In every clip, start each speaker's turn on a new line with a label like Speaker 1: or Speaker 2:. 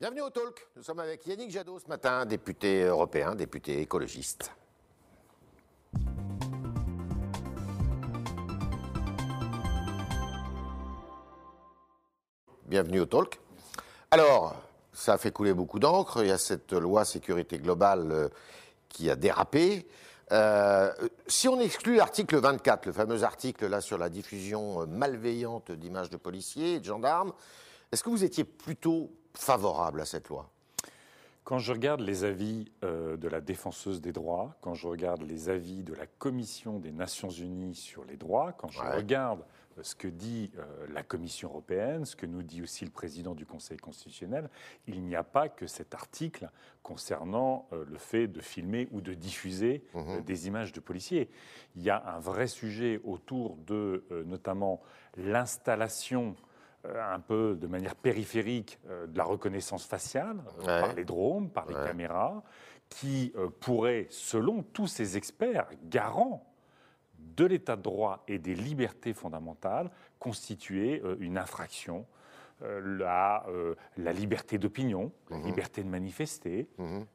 Speaker 1: Bienvenue au Talk. Nous sommes avec Yannick Jadot ce matin, député européen, député écologiste. Bienvenue au Talk. Alors, ça a fait couler beaucoup d'encre. Il y a cette loi sécurité globale euh, qui a dérapé. Euh, si on exclut l'article 24, le fameux article là sur la diffusion euh, malveillante d'images de policiers et de gendarmes, est-ce que vous étiez plutôt favorable à cette loi
Speaker 2: quand je regarde les avis euh, de la défenseuse des droits, quand je regarde les avis de la Commission des Nations Unies sur les droits, quand je
Speaker 1: Ouais.
Speaker 2: regarde euh, ce que dit euh, la Commission européenne, ce que nous dit aussi le président du Conseil constitutionnel, il n'y a pas que cet article concernant le fait de filmer ou de diffuser euh, des images de policiers. Il y a un vrai sujet autour de notamment l'installation un peu de manière périphérique euh, de la reconnaissance faciale euh,
Speaker 1: Ouais.
Speaker 2: par les drones, par les
Speaker 1: Ouais.
Speaker 2: caméras, qui euh, pourrait, selon tous ces experts garants de l'état de droit et des libertés fondamentales, constituer euh, une infraction. euh, la, euh, la liberté d'opinion, la
Speaker 1: Mhm.
Speaker 2: liberté de manifester,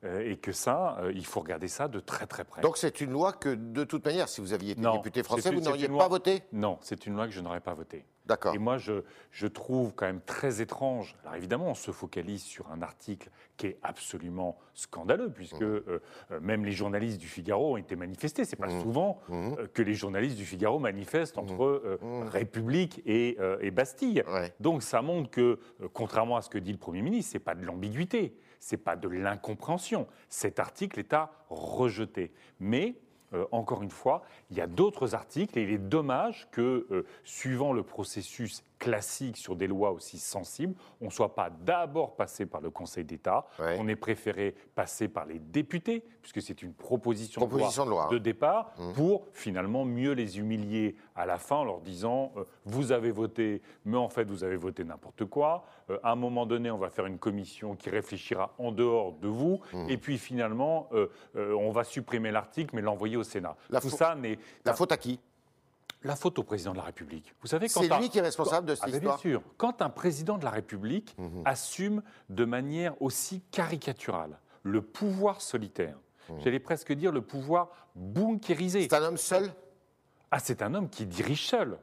Speaker 2: euh, et que ça, euh, il faut regarder ça de très très près.
Speaker 1: Donc c'est une loi que, de toute manière, si vous aviez été
Speaker 2: Non,
Speaker 1: député français, vous n'auriez pas
Speaker 2: loi-
Speaker 1: voté?
Speaker 2: Non, c'est une loi que je n'aurais pas votée.
Speaker 1: D'accord.
Speaker 2: Et moi, je, je trouve quand même très étrange. Alors évidemment, on se focalise sur un article qui est absolument scandaleux, puisque euh, euh, même les journalistes du Figaro ont été manifestés. C'est pas souvent euh, que les journalistes du Figaro manifestent entre euh, République et, euh, et Bastille.
Speaker 1: Ouais.
Speaker 2: Donc ça montre que, contrairement à ce que dit le Premier ministre, c'est pas de l'ambiguïté, c'est pas de l'incompréhension. Cet article est à rejeter. Mais euh, encore une fois, il y a d'autres articles et il est dommage que, euh, suivant le processus classique sur des lois aussi sensibles, on ne soit pas d'abord passé par le Conseil d'État,
Speaker 1: Ouais.
Speaker 2: on ait préféré passer par les députés, puisque c'est une proposition,
Speaker 1: Proposition de loi, hein.
Speaker 2: de départ, pour finalement mieux les humilier à la fin en leur disant euh, vous avez voté, mais en fait vous avez voté n'importe quoi. Euh, à un moment donné, on va faire une commission qui réfléchira en dehors de vous, et puis finalement euh, on va supprimer l'article, mais l'envoyer au Sénat.
Speaker 1: La
Speaker 2: Tout
Speaker 1: fau-
Speaker 2: ça n'est
Speaker 1: La faute à qui?
Speaker 2: La faute au président de la République. Vous savez, quand
Speaker 1: C'est
Speaker 2: un-
Speaker 1: lui qui est responsable de cette
Speaker 2: Ah, ben,
Speaker 1: histoire
Speaker 2: Bien sûr. Quand un président de la République
Speaker 1: Mhm.
Speaker 2: assume de manière aussi caricaturale le pouvoir solitaire, j'allais presque dire le pouvoir bunkérisé.
Speaker 1: Mhm. C'est un homme seul?
Speaker 2: Ah, c'est un homme qui dirige seul.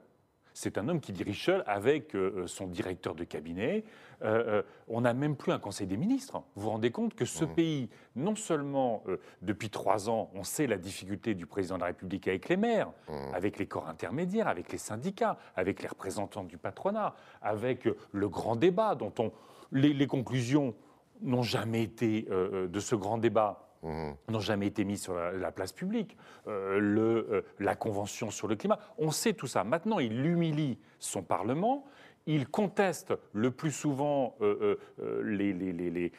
Speaker 2: C'est un homme qui dirige seul avec euh, son directeur de cabinet. Euh, euh, on n'a même plus un Conseil des ministres. Vous vous rendez compte que ce pays, non seulement euh, depuis trois ans, on sait la difficulté du président de la République avec les maires, avec les corps intermédiaires, avec les syndicats, avec les représentants du patronat, avec euh, le grand débat dont on, les, les conclusions n'ont jamais été euh, euh, de ce grand débat n'ont jamais été mis sur la, la place publique, euh, euh, la Convention sur le climat. On sait tout ça. Maintenant, il humilie son Parlement. Il conteste le plus souvent euh, euh, euh, les, les- les- les,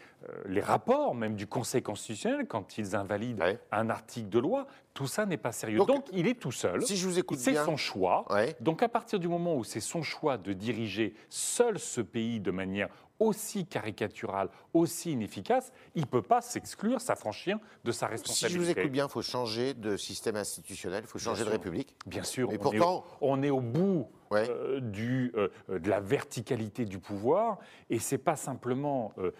Speaker 2: les rapports, même du Conseil constitutionnel, quand ils invalident
Speaker 1: Ouais.
Speaker 2: un article de loi. Tout ça n'est pas sérieux.
Speaker 1: Donc,
Speaker 2: Donc, il est tout seul.
Speaker 1: si je vous écoute
Speaker 2: C'est son choix.
Speaker 1: Ouais.
Speaker 2: Donc, à partir du moment où c'est son choix de diriger seul ce pays de manière aussi caricaturale, aussi inefficace, il ne peut pas s'exclure, s'affranchir de sa
Speaker 1: Si
Speaker 2: responsabilité.
Speaker 1: je vous écoute bien, il faut changer de système institutionnel, il faut changer de
Speaker 2: sûr.
Speaker 1: République.
Speaker 2: Bien sûr, on,
Speaker 1: pourtant-
Speaker 2: est au, on est au bout
Speaker 1: Ouais.
Speaker 2: euh, du, euh, de la verticalité du pouvoir, et c'est pas simplement euh,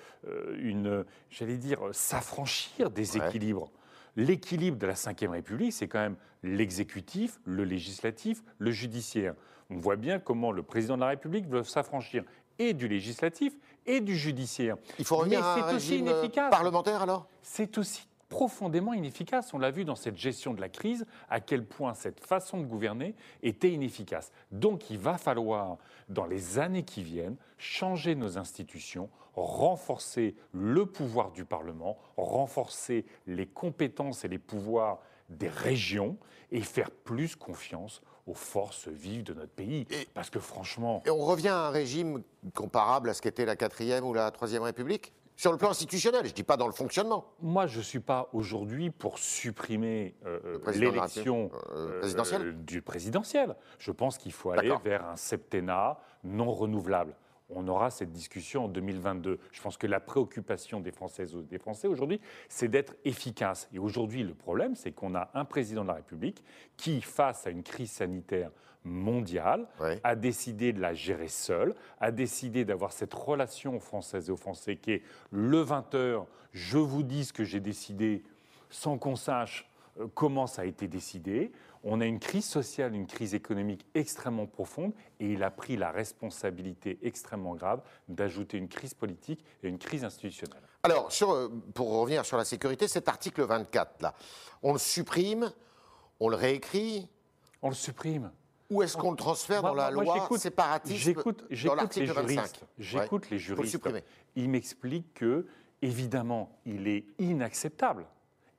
Speaker 2: une, j'allais dire, s'affranchir des
Speaker 1: Ouais.
Speaker 2: équilibres. L'équilibre de la Ve République, c'est quand même l'exécutif, le législatif, le judiciaire. On voit bien comment le président de la République veut s'affranchir et du législatif et du judiciaire.
Speaker 1: Il faut revenir
Speaker 2: Mais
Speaker 1: à un
Speaker 2: aussi inefficace
Speaker 1: parlementaire alors?
Speaker 2: C'est aussi profondément inefficace. On l'a vu dans cette gestion de la crise, à quel point cette façon de gouverner était inefficace. Donc il va falloir, dans les années qui viennent, changer nos institutions, renforcer le pouvoir du Parlement, renforcer les compétences et les pouvoirs des régions et faire plus confiance aux forces vives de notre pays.
Speaker 1: Et-
Speaker 2: Parce que franchement,
Speaker 1: Et on revient à un régime comparable à ce qu'était la 4e ou la 3e République? Sur le plan institutionnel, je ne dis pas dans le fonctionnement.
Speaker 2: Moi, je ne suis pas aujourd'hui pour supprimer euh,
Speaker 1: la
Speaker 2: l'élection
Speaker 1: euh, présidentielle
Speaker 2: du présidentiel. Je pense qu'il faut aller vers un septennat non renouvelable. On aura cette discussion en 2022. Je pense que la préoccupation des Françaises et des Français aujourd'hui, c'est d'être efficace. Et aujourd'hui, le problème, c'est qu'on a un président de la République qui, face à une crise sanitaire mondiale,
Speaker 1: Ouais.
Speaker 2: a décidé de la gérer seul, a décidé d'avoir cette relation aux Françaises et aux Français qui est le 20h, je vous dis ce que j'ai décidé sans qu'on sache euh, comment ça a été décidé. On a une crise sociale, une crise économique extrêmement profonde et il a pris la responsabilité extrêmement grave d'ajouter une crise politique et une crise institutionnelle.
Speaker 1: Alors, sur, euh, pour revenir sur la sécurité, cet article 24, là, on le supprime, on le réécrit,
Speaker 2: On le supprime.
Speaker 1: ou est-ce qu'on le transfère
Speaker 2: Moi-
Speaker 1: dans la
Speaker 2: moi,
Speaker 1: loi
Speaker 2: j'écoute-
Speaker 1: séparatisme
Speaker 2: J'écoute les
Speaker 1: l'article 25
Speaker 2: juristes. J'écoute les juristes.
Speaker 1: supprimer.
Speaker 2: Ils m'expliquent que, évidemment, il est inacceptable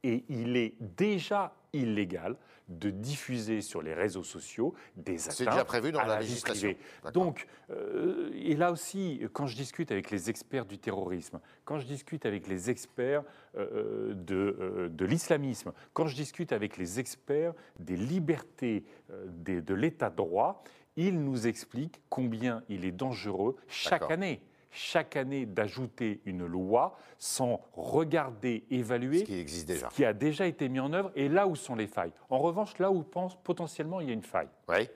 Speaker 2: et il est déjà illégal de diffuser sur les réseaux sociaux des atteintes
Speaker 1: C'est déjà prévu dans
Speaker 2: à
Speaker 1: la législation.
Speaker 2: privée. Donc, euh, et là aussi, quand je discute avec les experts du terrorisme, quand je discute avec les experts euh, de, euh, de l'islamisme, quand je discute avec les experts des libertés des- de l'état de droit, ils nous expliquent combien il est dangereux chaque année. Chaque année d'ajouter une loi sans regarder, évaluer
Speaker 1: Ce qui existe déjà.
Speaker 2: ce qui a déjà été mis en œuvre et là où sont les failles. En revanche, là où pense, potentiellement il y a une faille,
Speaker 1: Oui,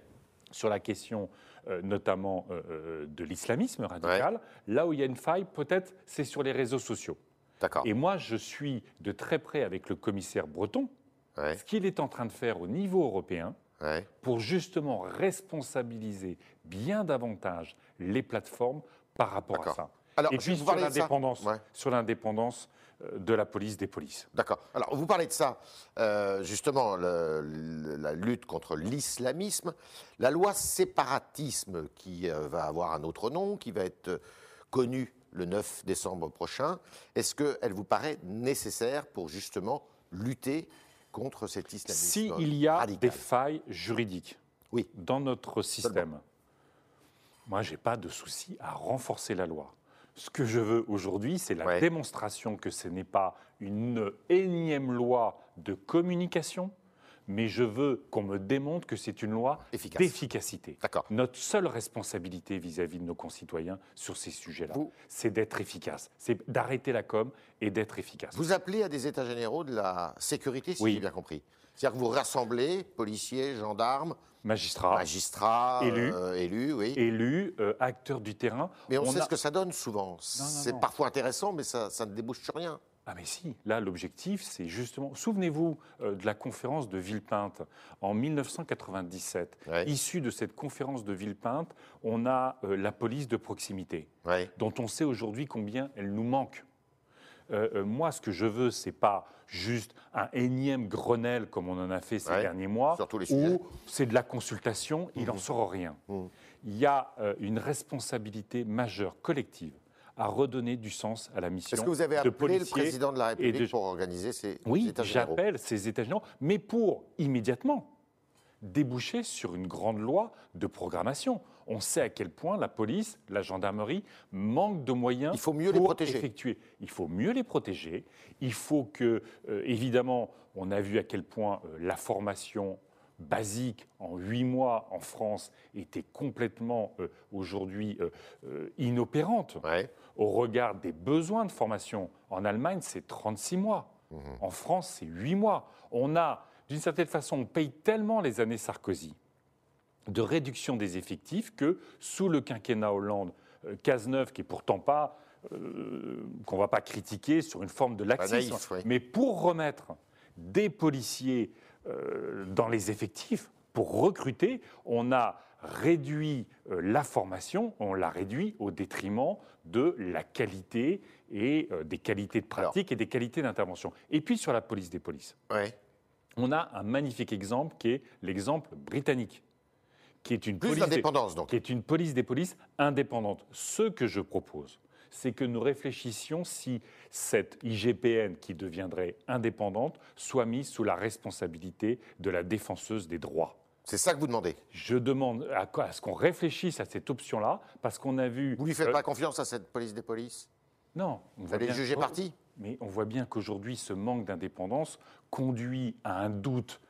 Speaker 2: sur la question euh, notamment euh, euh, de l'islamisme radical, là où il y a une faille, peut-être, c'est sur les réseaux sociaux.
Speaker 1: d'accord.
Speaker 2: Et moi, je suis de très près avec le commissaire breton, ce qu'il est en train de faire au niveau européen
Speaker 1: ouais.
Speaker 2: pour justement responsabiliser bien davantage les plateformes par rapport à ça.
Speaker 1: Alors,
Speaker 2: Et
Speaker 1: je
Speaker 2: puis
Speaker 1: vous
Speaker 2: sur l'indépendance,
Speaker 1: Ouais.
Speaker 2: sur l'indépendance euh, de la police des polices.
Speaker 1: D'accord. Alors, vous parlez de ça, euh, justement, le- le- la lutte contre l'islamisme. La loi séparatisme, qui euh, va avoir un autre nom, qui va être euh, connue le 9 décembre prochain, est-ce qu'elle vous paraît nécessaire pour justement lutter contre cet islamisme
Speaker 2: S'il y a
Speaker 1: radical?
Speaker 2: des failles juridiques
Speaker 1: Oui.
Speaker 2: dans notre système, moi, je n'ai pas de souci à renforcer la loi. Ce que je veux aujourd'hui, c'est la
Speaker 1: Ouais.
Speaker 2: démonstration que ce n'est pas une énième loi de communication, mais je veux qu'on me démontre que c'est une loi
Speaker 1: Efficace.
Speaker 2: d'efficacité.
Speaker 1: D'accord.
Speaker 2: Notre seule responsabilité vis-à-vis de nos concitoyens sur ces sujets-là,
Speaker 1: Vous-
Speaker 2: c'est d'être efficace, c'est d'arrêter la com et d'être efficace.
Speaker 1: Vous appelez à des états généraux de la sécurité, si
Speaker 2: Oui.
Speaker 1: j'ai bien compris. C'est-à-dire que vous rassemblez policiers, gendarmes,
Speaker 2: Magistrats, Élus.
Speaker 1: euh, élus oui.
Speaker 2: élus, euh, acteurs du terrain.
Speaker 1: Mais on, sait
Speaker 2: a-
Speaker 1: ce que ça donne souvent. C'est parfois intéressant, mais ça, ça ne débouche sur rien.
Speaker 2: Ah mais si, là l'objectif c'est justement, souvenez-vous euh, de la conférence de Villepinte en 1997.
Speaker 1: Ouais.
Speaker 2: Issue de cette conférence de Villepinte, on a euh, la police de proximité,
Speaker 1: Ouais.
Speaker 2: dont on sait aujourd'hui combien elle nous manque. Euh, euh, moi, ce que je veux, c'est pas juste un énième Grenelle comme on en a fait ces
Speaker 1: Ouais,
Speaker 2: derniers mois, où c'est de la consultation, il n'en sort rien.
Speaker 1: Mhm.
Speaker 2: Il y a euh, une responsabilité majeure, collective, à redonner du sens à la mission
Speaker 1: Est-ce que vous avez appelé le président de la
Speaker 2: et de-
Speaker 1: République pour organiser ces
Speaker 2: oui,
Speaker 1: états généraux
Speaker 2: j'appelle ces États généraux, mais pour immédiatement déboucher sur une grande loi de programmation. On sait à quel point la police, la gendarmerie manquent de moyens.
Speaker 1: Il faut mieux les
Speaker 2: pour
Speaker 1: protéger.
Speaker 2: effectuer. Il faut mieux les protéger. Il faut que, euh, évidemment, on a vu à quel point euh, la formation basique en huit mois en France était complètement euh, aujourd'hui euh, euh, inopérante
Speaker 1: Ouais.
Speaker 2: au regard des besoins de formation. En Allemagne, c'est 36 mois.
Speaker 1: Mhm.
Speaker 2: En France, c'est 8 mois. On a, d'une certaine façon, on paye tellement les années Sarkozy de réduction des effectifs que sous le quinquennat Hollande, euh, Cazeneuve, qui est pourtant pas, euh, qu'on va pas critiquer sur une forme de laxisme,
Speaker 1: naïf, oui.
Speaker 2: mais pour remettre des policiers euh, dans les effectifs, pour recruter, on a réduit euh, la formation, on l'a réduit au détriment de la qualité et des qualités de pratique et des qualités d'intervention. Et puis sur la police des polices,
Speaker 1: Ouais.
Speaker 2: on a un magnifique exemple qui est l'exemple britannique, qui est une
Speaker 1: Plus
Speaker 2: police
Speaker 1: d'indépendance, donc.
Speaker 2: qui est une police des polices indépendante. Ce que je propose, c'est que nous réfléchissions si cette IGPN qui deviendrait indépendante soit mise sous la responsabilité de la défenseuse des droits.
Speaker 1: C'est ça que vous demandez.
Speaker 2: Je demande à, ce qu'on réfléchisse à cette option-là, parce qu'on a vu.
Speaker 1: Vous lui faites
Speaker 2: euh,
Speaker 1: pas confiance à cette police des polices?
Speaker 2: Non. on
Speaker 1: Vous allez juger parti?
Speaker 2: Mais on voit bien qu'aujourd'hui, ce manque d'indépendance conduit à un doute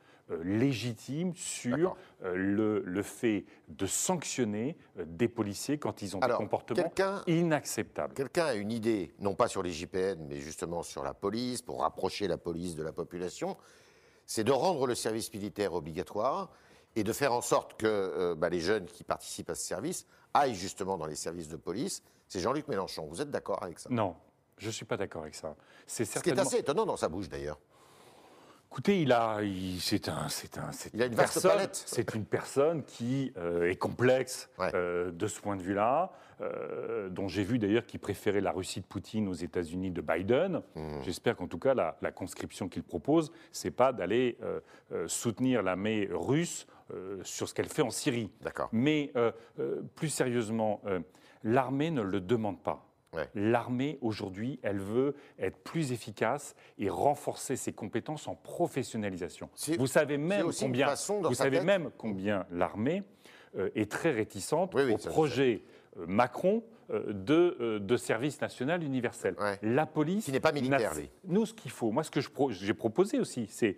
Speaker 2: légitime sur euh, le, le, fait de sanctionner euh, des policiers quand ils ont des comportements inacceptables.
Speaker 1: Quelqu'un a une idée, non pas sur les JPN, mais justement sur la police, pour rapprocher la police de la population, c'est de rendre le service militaire obligatoire et de faire en sorte que bah, les jeunes qui participent à ce service aillent justement dans les services de police. C'est Jean-Luc Mélenchon. Vous êtes d'accord avec ça?
Speaker 2: Non, je ne suis pas d'accord avec ça.
Speaker 1: C'est certainement... Ce qui est assez étonnant dans sa bouche d'ailleurs.
Speaker 2: Écoutez, il a, c'est un, c'est un, c'est une, personne, c'est une personne qui euh, est complexe euh, de ce point de vue-là, euh, dont j'ai vu d'ailleurs qu'il préférait la Russie de Poutine aux États-Unis de Biden. Hmm. J'espère qu'en tout cas la, la conscription qu'il propose, c'est pas d'aller soutenir l'armée russe sur ce qu'elle fait en Syrie.
Speaker 1: D'accord.
Speaker 2: Mais plus sérieusement, l'armée ne le demande pas. L'armée, aujourd'hui, elle veut être plus efficace et renforcer ses compétences en professionnalisation. Vous savez même combien, vous savez même combien l'armée euh, est très réticente au projet euh, Macron euh, de, de, service national universel. La police...
Speaker 1: Qui n'est pas militaire,
Speaker 2: Nous, ce qu'il faut, moi, ce que j'ai proposé aussi, c'est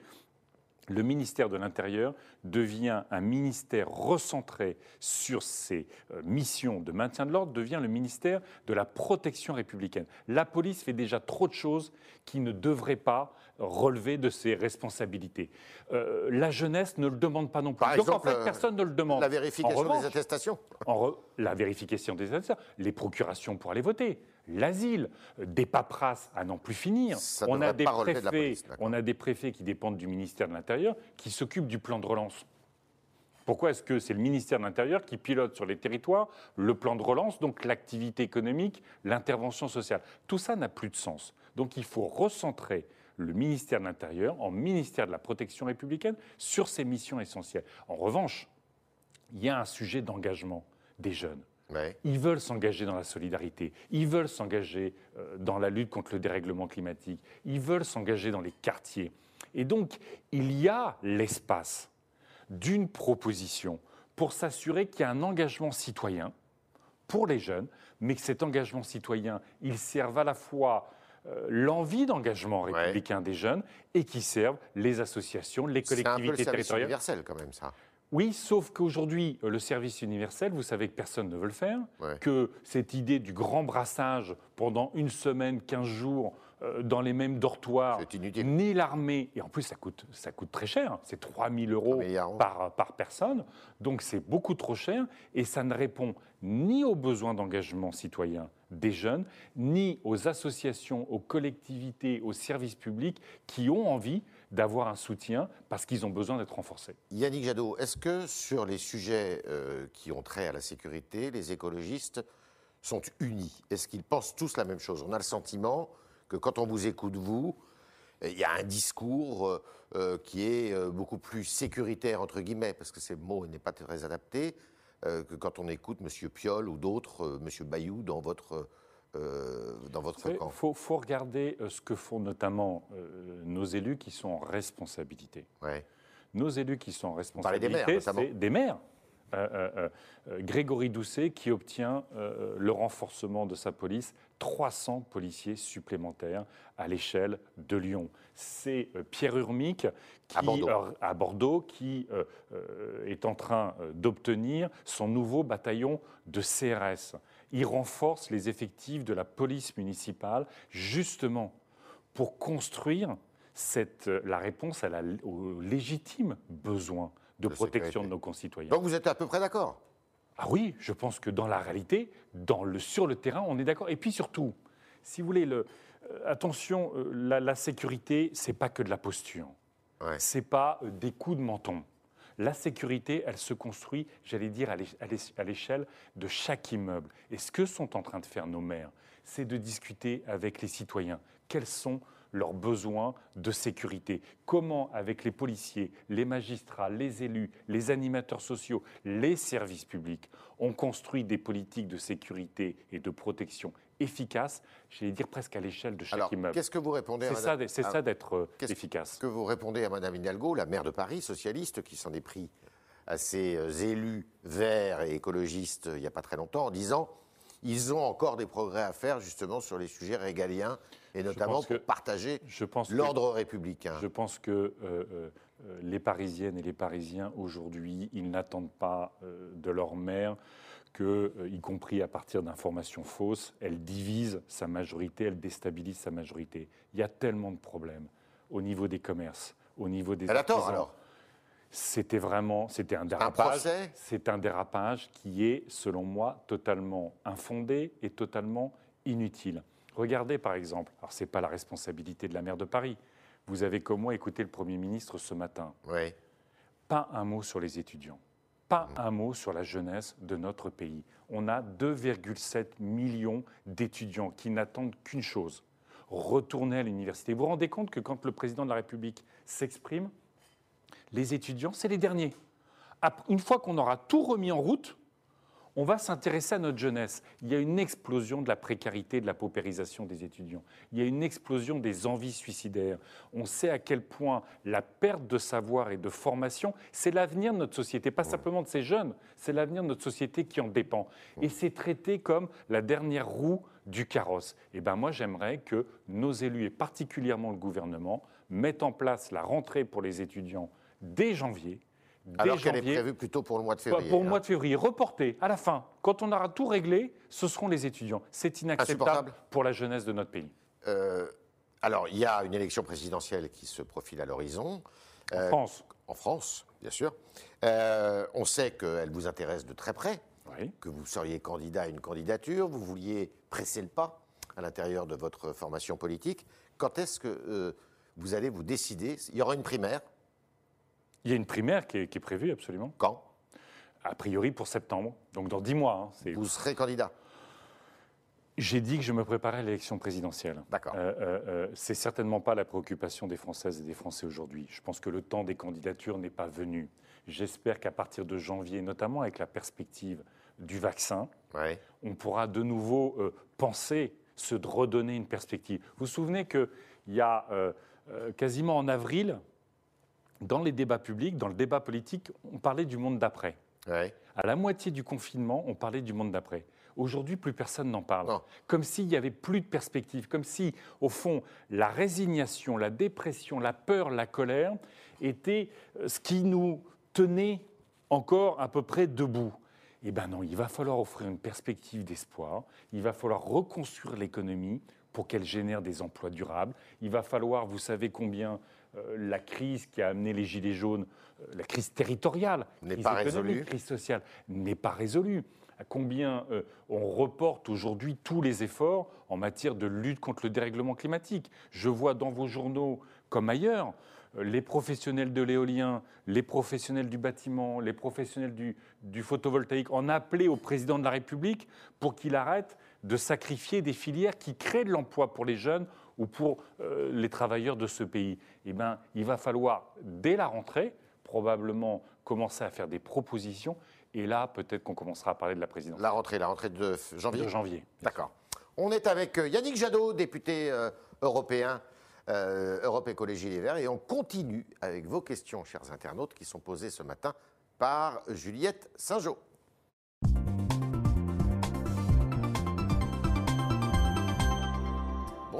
Speaker 2: le ministère de l'Intérieur devient un ministère recentré sur ses euh, missions de maintien de l'ordre, devient le ministère de la protection républicaine. La police fait déjà trop de choses qui ne devraient pas relever de ses responsabilités. Euh, la jeunesse ne le demande pas non plus.
Speaker 1: Par Donc en fait, euh, personne ne le demande. La vérification des attestations.
Speaker 2: la vérification des attestations, les procurations pour aller voter l'asile, des paperasses à n'en plus finir.
Speaker 1: on, a des préfets,
Speaker 2: on a des préfets qui dépendent du ministère de l'Intérieur qui s'occupent du plan de relance. Pourquoi est-ce que c'est le ministère de l'Intérieur qui pilote sur les territoires le plan de relance, donc l'activité économique, l'intervention sociale? Tout ça n'a plus de sens. Donc il faut recentrer le ministère de l'Intérieur en ministère de la protection républicaine sur ses missions essentielles. En revanche, il y a un sujet d'engagement des jeunes. Ils veulent s'engager dans la solidarité, ils veulent s'engager euh, dans la lutte contre le dérèglement climatique, ils veulent s'engager dans les quartiers. Et donc, il y a l'espace d'une proposition pour s'assurer qu'il y a un engagement citoyen pour les jeunes, mais que cet engagement citoyen, il serve à la fois euh, l'envie d'engagement républicain des jeunes et qui serve les associations, les collectivités territoriales. C'est
Speaker 1: universel quand même ça.
Speaker 2: Oui, sauf qu'aujourd'hui, le service universel, vous savez que personne ne veut le faire, que cette idée du grand brassage pendant une semaine, 15 jours, euh, dans les mêmes dortoirs, ni l'armée, et en plus ça coûte, ça coûte très cher, c'est 3 000 euros par, par personne, donc c'est beaucoup trop cher, et ça ne répond ni aux besoins d'engagement citoyen des jeunes, ni aux associations, aux collectivités, aux services publics qui ont envie d'avoir un soutien parce qu'ils ont besoin d'être renforcés.
Speaker 1: Yannick Jadot, est-ce que sur les sujets euh, qui ont trait à la sécurité, les écologistes sont unis? Est-ce qu'ils pensent tous la même chose? On a le sentiment que quand on vous écoute, vous, il y a un discours euh, euh, qui est beaucoup plus sécuritaire, entre guillemets, parce que ce mot n'est pas très adapté, que quand on écoute M. Piolle ou d'autres, M. Bayou, dans votre euh, dans votre camp
Speaker 2: Il faut, regarder euh, ce que font notamment euh, nos élus qui sont en responsabilité. Nos élus qui sont en responsabilité, c'est des maires. Grégory Doucet qui obtient le renforcement de sa police, 300 policiers supplémentaires à l'échelle de Lyon. C'est Pierre Urmic qui, à Bordeaux, qui est en train d'obtenir son nouveau bataillon de CRS il renforce les effectifs de la police municipale, justement pour construire cette, la réponse à la, aux légitimes besoins de, protection de nos concitoyens.
Speaker 1: Donc vous êtes à peu près d'accord?
Speaker 2: Ah oui, je pense que dans la réalité, dans le, sur le terrain, on est d'accord. Et puis surtout, si vous voulez, le, euh, attention, euh, la, la, sécurité, c'est pas que de la posture. Ouais. C'est pas euh, des coups de menton. La sécurité, elle se construit, j'allais dire, à l'échelle de chaque immeuble. Et ce que sont en train de faire nos maires, c'est de discuter avec les citoyens. Quels sont leurs besoins de sécurité. Comment, avec les policiers, les magistrats, les élus, les animateurs sociaux, les services publics, on construit des politiques de sécurité et de protection efficaces, j'allais dire presque à l'échelle de chaque
Speaker 1: Alors,
Speaker 2: immeuble.
Speaker 1: Qu'est-ce que vous répondez
Speaker 2: à. C'est ça d'être euh, efficace.
Speaker 1: Qu'est-ce que vous répondez à Madame Hidalgo, la maire de Paris, socialiste, qui s'en est pris à ses euh, élus verts et écologistes euh, il n'y a pas très longtemps, en disant ils ont encore des progrès à faire justement sur les sujets régaliens et notamment
Speaker 2: pense que-
Speaker 1: pour partager l'ordre républicain.
Speaker 2: Je pense que euh, euh, euh, les Parisiennes et les Parisiens aujourd'hui, ils n'attendent pas euh, de leur mère que, y compris à partir d'informations fausses, elle divise sa majorité, elle déstabilise sa majorité. Il y a tellement de problèmes au niveau des commerces, au niveau des
Speaker 1: Elle a tort
Speaker 2: artisans.
Speaker 1: alors.
Speaker 2: C'était vraiment, c'était un dérapage. C'est un dérapage qui est, selon moi, totalement infondé et totalement inutile. Regardez par exemple, alors c'est pas la responsabilité de la maire de Paris. Vous avez comme moi écouté le Premier ministre ce matin.
Speaker 1: Oui.
Speaker 2: Pas un mot sur les étudiants. Pas un mot sur la jeunesse de notre pays. On a 2,7 millions d'étudiants qui n'attendent qu'une chose, retourner à l'université. Vous vous rendez compte que quand le président de la République s'exprime, les étudiants, c'est les derniers. Une fois qu'on aura tout remis en route, on va s'intéresser à notre jeunesse. Il y a une explosion de la précarité, de la paupérisation des étudiants. Il y a une explosion des envies suicidaires. On sait à quel point la perte de savoir et de formation, c'est l'avenir de notre société, pas simplement de ces jeunes, c'est l'avenir de notre société qui en dépend. Et c'est traité comme la dernière roue du carrosse. Et ben moi, j'aimerais que nos élus, et particulièrement le gouvernement, mettent en place la rentrée pour les étudiants dès janvier. Dès
Speaker 1: Alors qu'elle est prévue plutôt pour le mois de février.
Speaker 2: Pour le
Speaker 1: hein.
Speaker 2: mois de février, reporté à la fin. Quand on aura tout réglé, ce seront les étudiants. C'est inacceptable pour la jeunesse de notre pays.
Speaker 1: Euh, alors, il y a une élection présidentielle qui se profile à l'horizon.
Speaker 2: En
Speaker 1: Euh,
Speaker 2: France,
Speaker 1: En France, bien sûr. Euh, on sait qu'elle vous intéresse de très près,
Speaker 2: oui.
Speaker 1: que vous seriez candidat à une candidature, vous vouliez presser le pas à l'intérieur de votre formation politique. Quand est-ce que vous allez vous décider? Il y aura une primaire
Speaker 2: il y a une primaire qui est, qui est prévue, absolument.
Speaker 1: Quand?
Speaker 2: A priori pour septembre, donc dans dix mois. hein,
Speaker 1: Vous serez candidat?
Speaker 2: J'ai dit que je me préparais à l'élection présidentielle.
Speaker 1: D'accord.
Speaker 2: Euh, euh, euh, c'est certainement pas la préoccupation des Françaises et des Français aujourd'hui. Je pense que le temps des candidatures n'est pas venu. J'espère qu'à partir de janvier, notamment avec la perspective du vaccin, on pourra de nouveau euh, penser, se redonner une perspective. Vous vous souvenez qu'il y a euh, quasiment en avril, dans les débats publics, dans le débat politique, on parlait du monde d'après. À la moitié du confinement, on parlait du monde d'après. Aujourd'hui, plus personne n'en parle.
Speaker 1: Non.
Speaker 2: Comme s'il n'y avait plus de perspective, comme si, au fond, la résignation, la dépression, la peur, la colère étaient euh, ce qui nous tenait encore à peu près debout. Eh bien non, il va falloir offrir une perspective d'espoir, il va falloir reconstruire l'économie pour qu'elle génère des emplois durables, il va falloir, vous savez combien euh, la crise qui a amené les Gilets jaunes, euh, la crise territoriale,
Speaker 1: N'est
Speaker 2: crise
Speaker 1: pas
Speaker 2: économique,
Speaker 1: résolue.
Speaker 2: crise sociale, n'est pas résolue. À combien euh, on reporte aujourd'hui tous les efforts en matière de lutte contre le dérèglement climatique Je vois dans vos journaux, comme ailleurs, les professionnels de l'éolien, les professionnels du bâtiment, les professionnels du, du photovoltaïque en appeler au président de la République pour qu'il arrête de sacrifier des filières qui créent de l'emploi pour les jeunes ou pour euh, les travailleurs de ce pays. Eh bien, il va falloir, dès la rentrée, probablement commencer à faire des propositions. Et là, peut-être qu'on commencera à parler de la présidence
Speaker 1: La rentrée, la rentrée de janvier
Speaker 2: de janvier.
Speaker 1: D'accord. On est avec euh, Yannick Jadot, député euh, européen, euh, Europe Écologie Les Verts, et on continue avec vos questions, chers internautes, qui sont posées ce matin par Juliette Saint-Jean.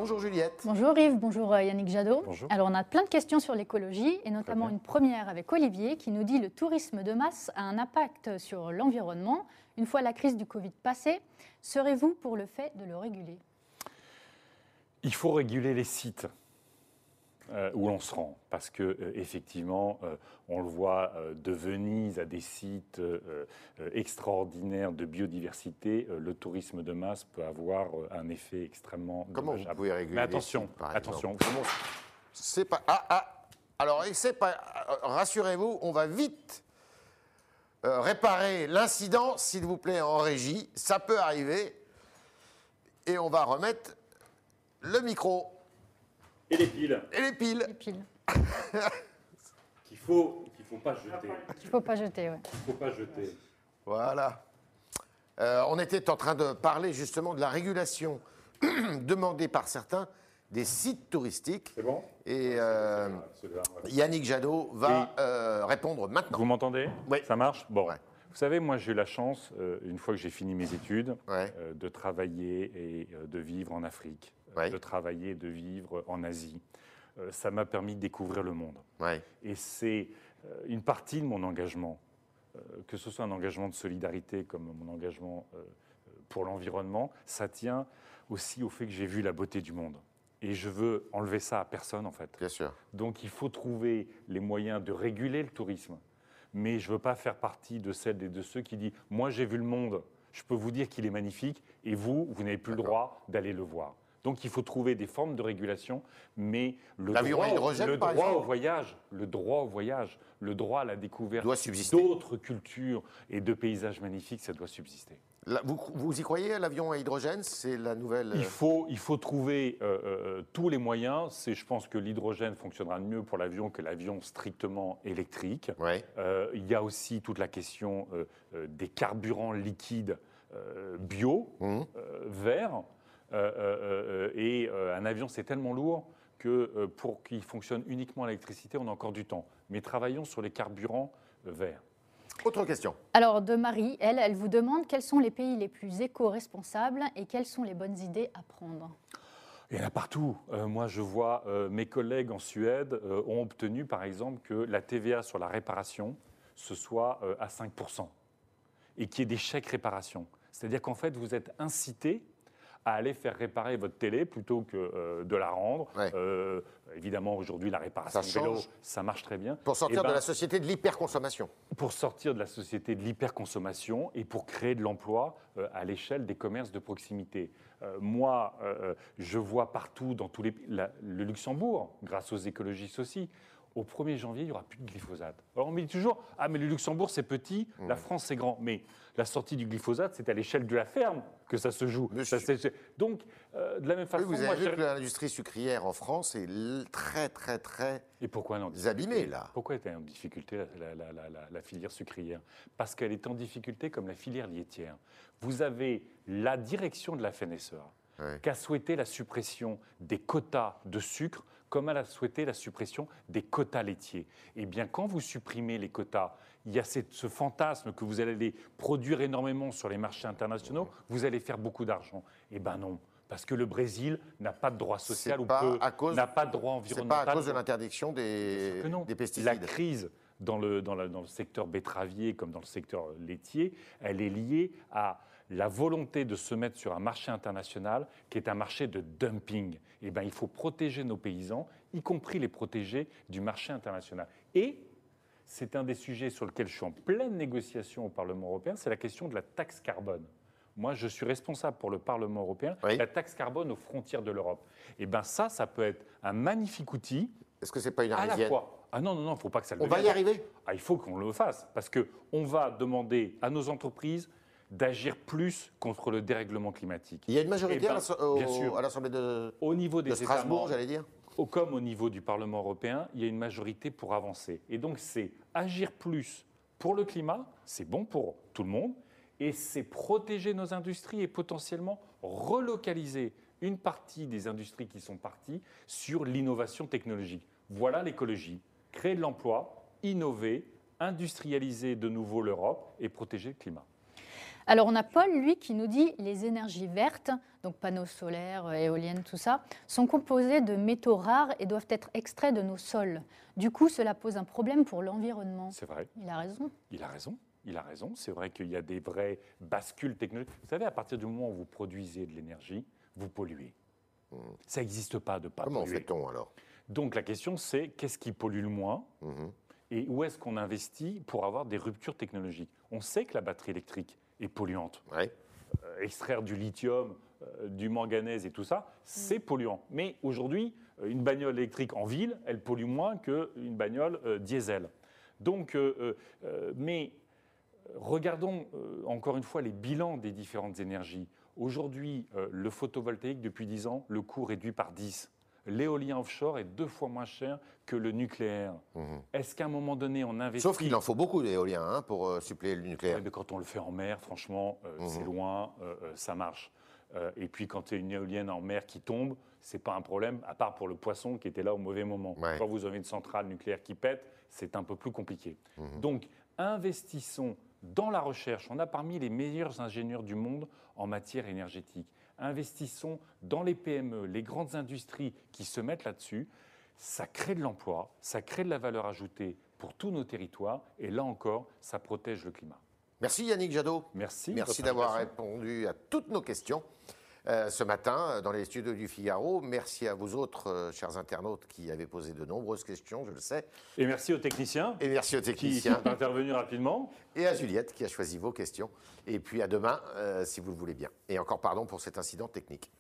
Speaker 1: Bonjour Juliette.
Speaker 3: Bonjour Yves, bonjour euh, Yannick Jadot.
Speaker 2: Bonjour.
Speaker 3: Alors on a plein de questions sur l'écologie et notamment une première avec Olivier qui nous dit le tourisme de masse a un impact sur l'environnement. Une fois la crise du Covid passée, serez-vous pour le fait de le réguler?
Speaker 2: Il faut réguler les sites où l'on se rend, parce que euh, effectivement, euh, on le voit euh, de Venise à des sites euh, euh, extraordinaires de biodiversité, euh, le tourisme de masse peut avoir euh, un effet extrêmement
Speaker 1: Comment vous
Speaker 2: dommageable.
Speaker 1: pouvez réguler
Speaker 2: Mais attention,
Speaker 1: sites, par
Speaker 2: attention.
Speaker 1: C'est pas. Ah, ah Alors, pas. euh, Rassurez-vous, on va vite euh, réparer l'incident, s'il vous plaît, en régie. Ça peut arriver. Et on va remettre le micro
Speaker 2: Et les piles,
Speaker 1: et les piles.
Speaker 3: Les piles.
Speaker 2: qu'il faut, qu'il faut pas jeter,
Speaker 3: Il ne faut pas jeter, ouais.
Speaker 2: qu'il faut pas jeter.
Speaker 1: Voilà. Euh, on était en train de parler justement de la régulation demandée par certains des sites touristiques.
Speaker 2: C'est bon?
Speaker 1: Et euh, Yannick Jadot va euh, répondre maintenant.
Speaker 2: Vous m'entendez?
Speaker 1: Oui.
Speaker 2: Ça marche? Bon.
Speaker 1: Ouais.
Speaker 2: Vous savez, moi j'ai eu la chance, euh, une fois que j'ai fini mes études,
Speaker 1: Ouais.
Speaker 2: euh, de travailler et euh, de vivre en Afrique,
Speaker 1: Ouais.
Speaker 2: de travailler de vivre en Asie. Euh, ça m'a permis de découvrir le monde.
Speaker 1: Ouais.
Speaker 2: Et c'est euh, une partie de mon engagement, euh, que ce soit un engagement de solidarité comme mon engagement pour l'environnement, ça tient aussi au fait que j'ai vu la beauté du monde. Et je veux enlever ça à personne, en fait.
Speaker 1: Bien sûr.
Speaker 2: Donc il faut trouver les moyens de réguler le tourisme. Mais je ne veux pas faire partie de celles et de ceux qui disent Moi, j'ai vu le monde, je peux vous dire qu'il est magnifique, et vous, vous n'avez plus le droit d'aller le voir. Donc il faut trouver des formes de régulation, mais le droit, le droit
Speaker 1: exemple
Speaker 2: au voyage, le droit au voyage, le droit à la découverte
Speaker 1: Doit subsister.
Speaker 2: d'autres cultures et de paysages magnifiques, ça doit subsister.
Speaker 1: Là, vous, vous y croyez, l'avion à hydrogène C'est la nouvelle.
Speaker 2: Il
Speaker 1: euh,
Speaker 2: faut, il faut trouver euh, euh, tous les moyens. C'est, je pense que l'hydrogène fonctionnera mieux pour l'avion que l'avion strictement électrique.
Speaker 1: Ouais.
Speaker 2: Euh, il y a aussi toute la question euh, euh, des carburants liquides euh, bio, euh, verts. Euh, euh, euh, et euh, un avion, c'est tellement lourd que euh, pour qu'il fonctionne uniquement à l'électricité, on a encore du temps. Mais travaillons sur les carburants euh, verts.
Speaker 1: Autre question.
Speaker 3: Alors, de Marie, elle, elle vous demande quels sont les pays les plus éco-responsables et quelles sont les bonnes idées à prendre?
Speaker 2: Il y en a partout. Euh, moi, je vois euh, mes collègues en Suède euh, ont obtenu, par exemple, que la TVA sur la réparation, ce soit euh, à 5% et qu'il y ait des chèques réparation. C'est-à-dire qu'en fait, vous êtes incité à aller faire réparer votre télé plutôt que euh, de la rendre.
Speaker 1: Ouais.
Speaker 2: Euh, évidemment, aujourd'hui, la réparation
Speaker 1: Ça
Speaker 2: vélo, ça marche très bien.
Speaker 1: Pour sortir
Speaker 2: Eh ben,
Speaker 1: de la société de l'hyperconsommation.
Speaker 2: pour sortir de la société de l'hyperconsommation et pour créer de l'emploi euh, à l'échelle des commerces de proximité. Moi, je vois partout dans tous les la- le Luxembourg, grâce aux écologistes aussi, au 1er janvier, il n'y aura plus de glyphosate. Alors on me dit toujours, ah mais le Luxembourg c'est petit,
Speaker 1: Mmh.
Speaker 2: la France c'est grand. Mais la sortie du glyphosate, c'est à l'échelle de la ferme que ça se joue. Ça, Donc, euh, de la même
Speaker 1: Oui,
Speaker 2: façon,
Speaker 1: vous
Speaker 2: moi,
Speaker 1: avez vu que l'industrie sucrière en France est très, très, très
Speaker 2: Et pourquoi en
Speaker 1: abîmée, là?
Speaker 2: Pourquoi est-elle en difficulté, la, la- filière sucrière? Parce qu'elle est en difficulté comme la filière laitière. Vous avez la direction de la FNSEA qui a souhaité la suppression des quotas de sucre comme elle a souhaité la suppression des quotas laitiers. Eh bien, quand vous supprimez les quotas, il y a cette- ce fantasme que vous allez produire énormément sur les marchés internationaux, vous allez faire beaucoup d'argent. Eh bien non, parce que le Brésil n'a pas de droit social
Speaker 1: C'est
Speaker 2: ou n'a pas de droit
Speaker 1: C'est
Speaker 2: environnemental.
Speaker 1: pas à cause de l'interdiction des,
Speaker 2: Que non.
Speaker 1: des
Speaker 2: La
Speaker 1: pesticides.
Speaker 2: crise dans le, dans, la- dans le secteur betteravier comme dans le secteur laitier, elle est liée à la volonté de se mettre sur un marché international qui est un marché de dumping. Eh ben, il faut protéger nos paysans, y compris les protéger du marché international. Et c'est un des sujets sur lesquels je suis en pleine négociation au Parlement européen, c'est la question de la taxe carbone. Moi, je suis responsable pour le Parlement européen,
Speaker 1: Oui.
Speaker 2: la taxe carbone aux frontières de l'Europe. Et ben ça, ça peut être un magnifique outil
Speaker 1: Est-ce que c'est pas une
Speaker 2: à la fois. Ah non, non, non, il ne faut pas que ça le
Speaker 1: On va y arriver?
Speaker 2: Ah, il faut qu'on le fasse, parce qu'on va demander à nos entreprises d'agir plus contre le dérèglement climatique.
Speaker 1: Il y a une majorité
Speaker 2: Eh ben,
Speaker 1: à l'Assemblée de,
Speaker 2: Au niveau des
Speaker 1: de Strasbourg, j'allais dire
Speaker 2: au- comme au niveau du Parlement européen, il y a une majorité pour avancer. Et donc, c'est agir plus pour le climat, c'est bon pour tout le monde, et c'est protéger nos industries et potentiellement relocaliser une partie des industries qui sont parties sur l'innovation technologique. Voilà l'écologie. Créer de l'emploi, innover, industrialiser de nouveau l'Europe et protéger le climat.
Speaker 3: Alors, on a Paul, lui, qui nous dit les énergies vertes, donc panneaux solaires, euh, éoliennes, tout ça, sont composées de métaux rares et doivent être extraits de nos sols. Du coup, cela pose un problème pour l'environnement.
Speaker 2: C'est vrai.
Speaker 3: Il a raison.
Speaker 2: Il a raison. Il a raison. C'est vrai qu'il y a des vraies bascules technologiques. Vous savez, à partir du moment où vous produisez de l'énergie, vous polluez. Ça n'existe pas de pas
Speaker 1: Hmm. Comment
Speaker 2: polluer.
Speaker 1: fait-on alors?
Speaker 2: Donc la question, c'est qu'est-ce qui pollue le moins
Speaker 1: Mhm.
Speaker 2: et où est-ce qu'on investit pour avoir des ruptures technologiques? On sait que la batterie électrique polluante.
Speaker 1: Ouais.
Speaker 2: Euh, extraire du lithium, euh, du manganèse et tout ça, c'est polluant. Mais aujourd'hui, euh, une bagnole électrique en ville, elle pollue moins qu'une bagnole euh, diesel. Donc, mais regardons encore une fois les bilans des différentes énergies. Aujourd'hui, le photovoltaïque, depuis 10 ans, le coût réduit par 10. L'éolien offshore est deux fois moins cher que le nucléaire.
Speaker 1: Mhm.
Speaker 2: Est-ce qu'à un moment donné, on investit
Speaker 1: Sauf qu'il en faut beaucoup d'éoliens hein, pour euh, suppléer le nucléaire.
Speaker 2: Ouais, mais quand on le fait en mer, franchement, euh,
Speaker 1: Mhm.
Speaker 2: c'est loin, euh, euh, ça marche. Et puis quand il y a une éolienne en mer qui tombe, c'est pas un problème, à part pour le poisson qui était là au mauvais moment.
Speaker 1: Ouais.
Speaker 2: Quand vous avez une centrale nucléaire qui pète, c'est un peu plus compliqué.
Speaker 1: Mhm.
Speaker 2: Donc investissons dans la recherche. On a parmi les meilleurs ingénieurs du monde en matière énergétique. Investissons dans les PME, les grandes industries qui se mettent là-dessus. Ça crée de l'emploi, ça crée de la valeur ajoutée pour tous nos territoires et là encore, ça protège le climat.
Speaker 1: Merci Yannick Jadot.
Speaker 2: Merci.
Speaker 1: Merci d'avoir répondu à toutes nos questions. Euh, ce matin euh, dans les studios du Figaro. Merci à vous autres, euh, chers internautes, qui avez posé de nombreuses questions, je le sais.
Speaker 2: Et merci aux techniciens.
Speaker 1: Et merci aux techniciens.
Speaker 2: Qui sont intervenus rapidement.
Speaker 1: Et à Juliette qui a choisi vos questions. Et puis à demain, si vous le voulez bien. Et encore pardon pour cet incident technique.